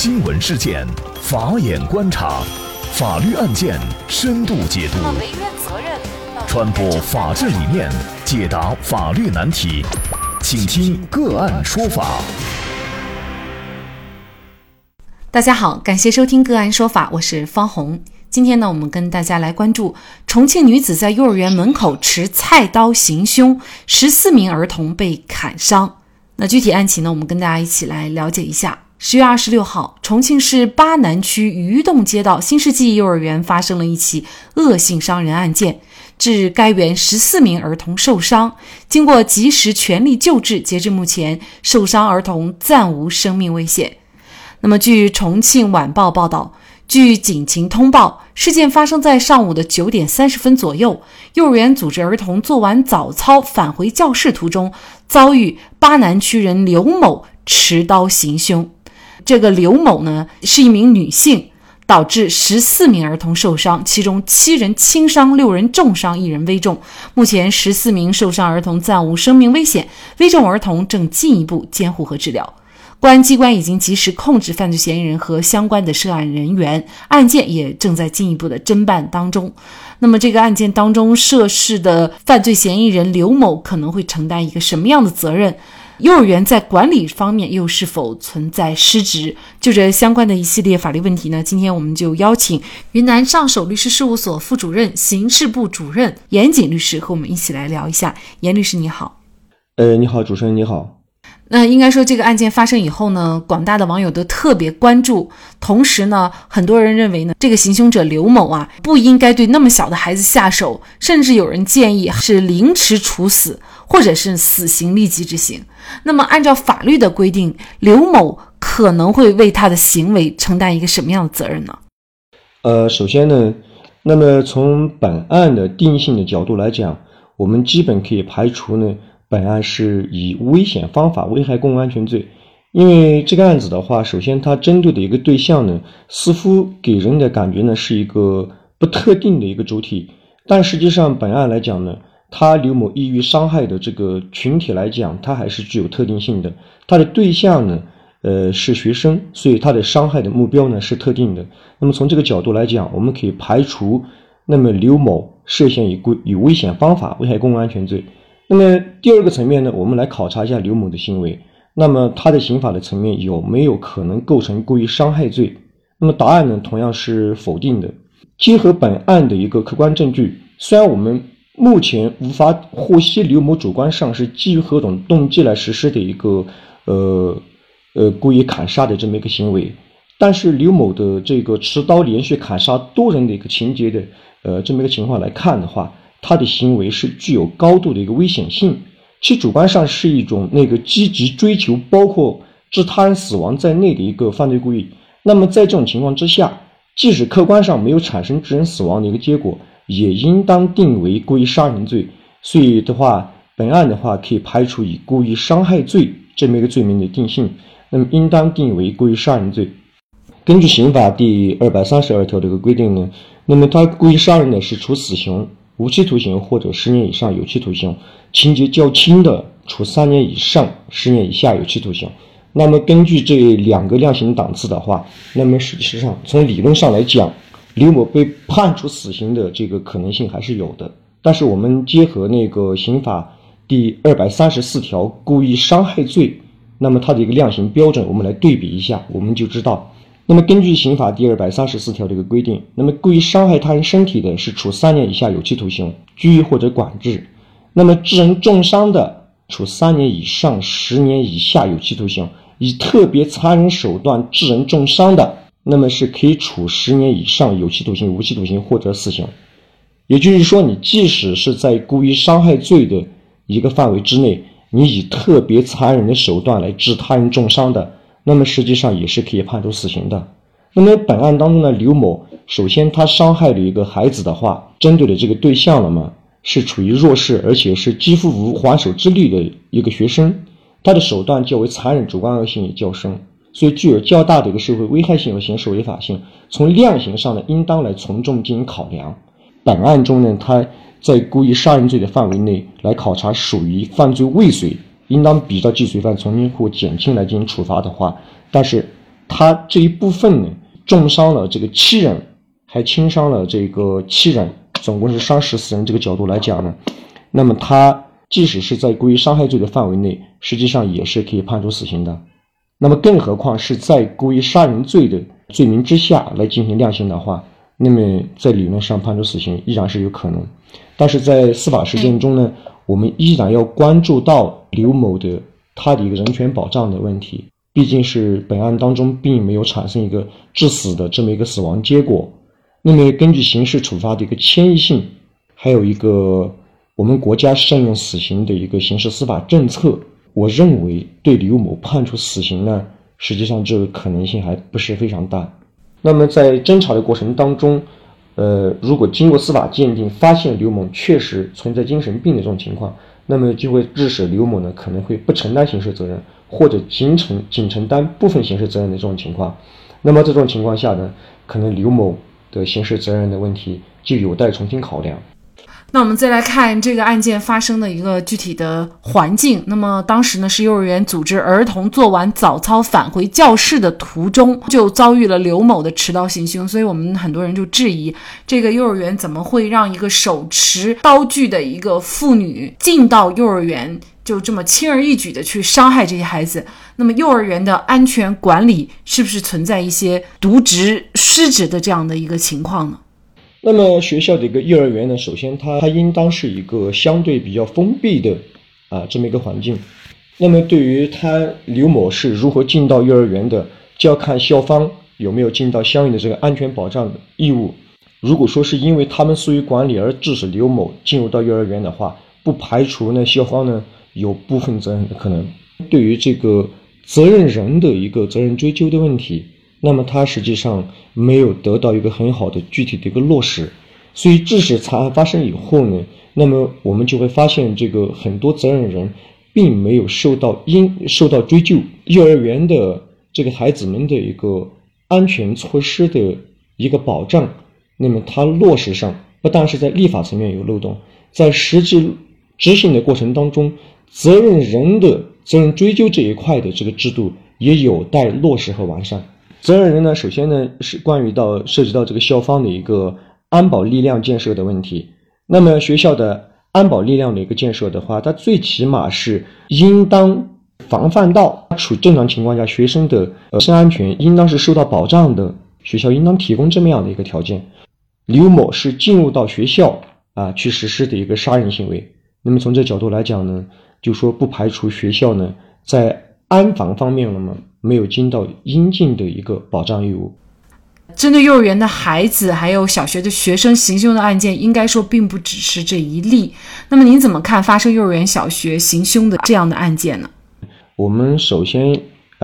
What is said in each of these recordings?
新闻事件，法眼观察，法律案件深度解读，传播法治理念，解答法律难题，请听个案说法。大家好，感谢收听个案说法，我是方红。今天呢，我们跟大家来关注重庆女子在幼儿园门口持菜刀行凶，十四名儿童被砍伤。那具体案情呢，我们跟大家一起来了解一下。十月二十六号，重庆市巴南区鱼洞街道新世纪幼儿园发生了一起恶性伤人案件，致该园十四名儿童受伤。经过及时全力救治，截至目前，受伤儿童暂无生命危险。那么，据重庆晚报报道。据警情通报，事件发生在上午的九点三十分左右。幼儿园组织儿童做完早操返回教室途中，遭遇巴南区人刘某持刀行凶。这个刘某呢是一名女性，导致十四名儿童受伤，其中七人轻伤，六人重伤，一人危重。目前十四名受伤儿童暂无生命危险，危重儿童正进一步监护和治疗。公安机关已经及时控制犯罪嫌疑人和相关的涉案人员，案件也正在进一步的侦办当中。那么，这个案件当中涉事的犯罪嫌疑人刘某可能会承担一个什么样的责任？幼儿园在管理方面又是否存在失职？就这相关的一系列法律问题呢？今天我们就邀请云南上首律师事务所副主任、刑事部主任严谨律师和我们一起来聊一下。严律师你好。呃，你好，主持人你好。那应该说，这个案件发生以后呢，广大的网友都特别关注。同时呢，很多人认为呢，这个行凶者刘某啊，不应该对那么小的孩子下手，甚至有人建议是凌迟处死，或者是死刑立即执行。那么，按照法律的规定，刘某可能会为他的行为承担一个什么样的责任呢？呃，首先呢，那么从本案的定性的角度来讲，我们基本可以排除呢。本案是以危险方法危害公共安全罪，因为这个案子的话，首先它针对的一个对象呢，似乎给人的感觉呢是一个不特定的一个主体，但实际上本案来讲呢，他刘某易于伤害的这个群体来讲，它还是具有特定性的，他的对象呢，呃是学生，所以他的伤害的目标呢是特定的。那么从这个角度来讲，我们可以排除，那么刘某涉嫌以规以危险方法危害公共安全罪。那么第二个层面呢，我们来考察一下刘某的行为。那么他的刑法的层面有没有可能构成故意伤害罪？那么答案呢，同样是否定的。结合本案的一个客观证据，虽然我们目前无法获悉刘某主观上是基于何种动机来实施的一个呃呃故意砍杀的这么一个行为，但是刘某的这个持刀连续砍杀多人的一个情节的呃这么一个情况来看的话。他的行为是具有高度的一个危险性，其主观上是一种那个积极追求包括致他人死亡在内的一个犯罪故意。那么在这种情况之下，即使客观上没有产生致人死亡的一个结果，也应当定为故意杀人罪。所以的话，本案的话可以排除以故意伤害罪这么一个罪名的定性，那么应当定为故意杀人罪。根据刑法第二百三十二条这个规定呢，那么他故意杀人呢是处死刑。无期徒刑或者十年以上有期徒刑，情节较轻的，处三年以上十年以下有期徒刑。那么根据这两个量刑档次的话，那么实际上从理论上来讲，刘某被判处死刑的这个可能性还是有的。但是我们结合那个刑法第二百三十四条故意伤害罪，那么它的一个量刑标准，我们来对比一下，我们就知道。那么根据刑法第二百三十四条这个规定，那么故意伤害他人身体的是处三年以下有期徒刑、拘役或者管制；那么致人重伤的，处三年以上十年以下有期徒刑；以特别残忍手段致人重伤的，那么是可以处十年以上有期徒刑、无期徒刑或者死刑。也就是说，你即使是在故意伤害罪的一个范围之内，你以特别残忍的手段来致他人重伤的。那么实际上也是可以判处死刑的。那么本案当中呢，刘某首先他伤害了一个孩子的话，针对的这个对象了嘛，是处于弱势，而且是几乎无还手之力的一个学生，他的手段较为残忍，主观恶性也较深，所以具有较大的一个社会危害性和刑事违法性。从量刑上呢，应当来从重进行考量。本案中呢，他在故意杀人罪的范围内来考察，属于犯罪未遂。应当比照既遂犯从轻或减轻来进行处罚的话，但是他这一部分呢，重伤了这个七人，还轻伤了这个七人，总共是伤十四人。这个角度来讲呢，那么他即使是在故意伤害罪的范围内，实际上也是可以判处死刑的。那么更何况是在故意杀人罪的罪名之下来进行量刑的话，那么在理论上判处死刑依然是有可能。但是在司法实践中呢，我们依然要关注到刘某的他的一个人权保障的问题。毕竟是本案当中并没有产生一个致死的这么一个死亡结果。那么根据刑事处罚的一个迁移性，还有一个我们国家适用死刑的一个刑事司法政策。我认为对刘某判处死刑呢，实际上这个可能性还不是非常大。那么在侦查的过程当中，呃，如果经过司法鉴定发现刘某确实存在精神病的这种情况，那么就会致使刘某呢可能会不承担刑事责任，或者仅承仅承担部分刑事责任的这种情况。那么这种情况下呢，可能刘某的刑事责任的问题就有待重新考量。那我们再来看这个案件发生的一个具体的环境。那么当时呢是幼儿园组织儿童做完早操返回教室的途中，就遭遇了刘某的持刀行凶。所以我们很多人就质疑，这个幼儿园怎么会让一个手持刀具的一个妇女进到幼儿园，就这么轻而易举的去伤害这些孩子？那么幼儿园的安全管理是不是存在一些渎职失职的这样的一个情况呢？那么学校的一个幼儿园呢，首先它它应当是一个相对比较封闭的啊这么一个环境。那么对于他刘某是如何进到幼儿园的，就要看校方有没有尽到相应的这个安全保障的义务。如果说是因为他们疏于管理而致使刘某进入到幼儿园的话，不排除呢校方呢有部分责任的可能。对于这个责任人的一个责任追究的问题。那么他实际上没有得到一个很好的具体的一个落实，所以致使惨案发生以后呢，那么我们就会发现这个很多责任人并没有受到应受到追究，幼儿园的这个孩子们的一个安全措施的一个保障，那么它落实上不但是在立法层面有漏洞，在实际执行的过程当中，责任人的责任追究这一块的这个制度也有待落实和完善。责任人呢，首先呢是关于到涉及到这个校方的一个安保力量建设的问题。那么学校的安保力量的一个建设的话，它最起码是应当防范到处正常情况下学生的呃身安全应当是受到保障的，学校应当提供这么样的一个条件。刘某是进入到学校啊去实施的一个杀人行为，那么从这角度来讲呢，就说不排除学校呢在安防方面了吗？没有尽到应尽的一个保障义务。针对幼儿园的孩子，还有小学的学生行凶的案件，应该说并不只是这一例。那么您怎么看发生幼儿园、小学行凶的这样的案件呢？我们首先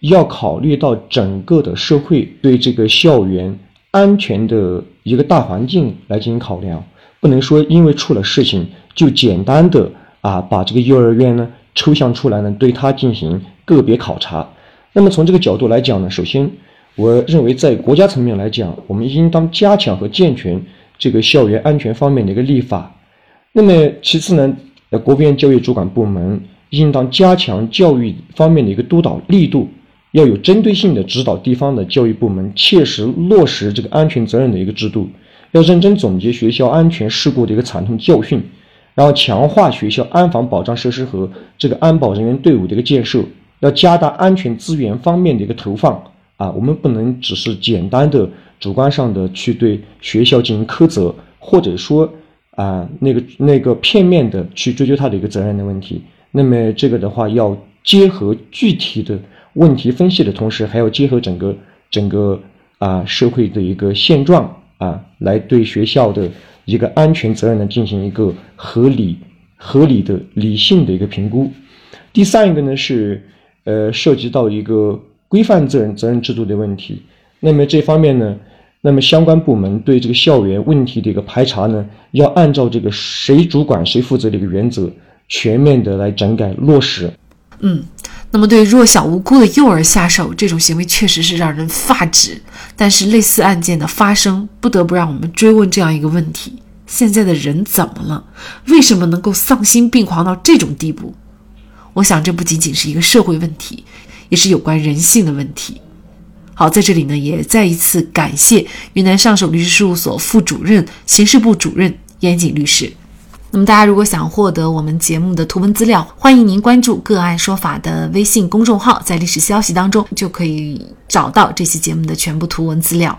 要考虑到整个的社会对这个校园安全的一个大环境来进行考量，不能说因为出了事情就简单的啊把这个幼儿园呢抽象出来呢对它进行个别考察。那么从这个角度来讲呢，首先，我认为在国家层面来讲，我们应当加强和健全这个校园安全方面的一个立法。那么其次呢，呃，国务院教育主管部门应当加强教育方面的一个督导力度，要有针对性的指导地方的教育部门切实落实这个安全责任的一个制度，要认真总结学校安全事故的一个惨痛教训，然后强化学校安防保障设施和这个安保人员队伍的一个建设。要加大安全资源方面的一个投放啊，我们不能只是简单的主观上的去对学校进行苛责，或者说啊那个那个片面的去追究他的一个责任的问题。那么这个的话，要结合具体的问题分析的同时，还要结合整个整个啊社会的一个现状啊，来对学校的一个安全责任呢进行一个合理合理的理性的一个评估。第三一个呢是。呃，涉及到一个规范责任责任制度的问题，那么这方面呢，那么相关部门对这个校园问题的一个排查呢，要按照这个谁主管谁负责的一个原则，全面的来整改落实。嗯，那么对弱小无辜的幼儿下手，这种行为确实是让人发指。但是类似案件的发生，不得不让我们追问这样一个问题：现在的人怎么了？为什么能够丧心病狂到这种地步？我想，这不仅仅是一个社会问题，也是有关人性的问题。好，在这里呢，也再一次感谢云南上首律师事务所副主任、刑事部主任严谨律师。那么，大家如果想获得我们节目的图文资料，欢迎您关注“个案说法”的微信公众号，在历史消息当中就可以找到这期节目的全部图文资料。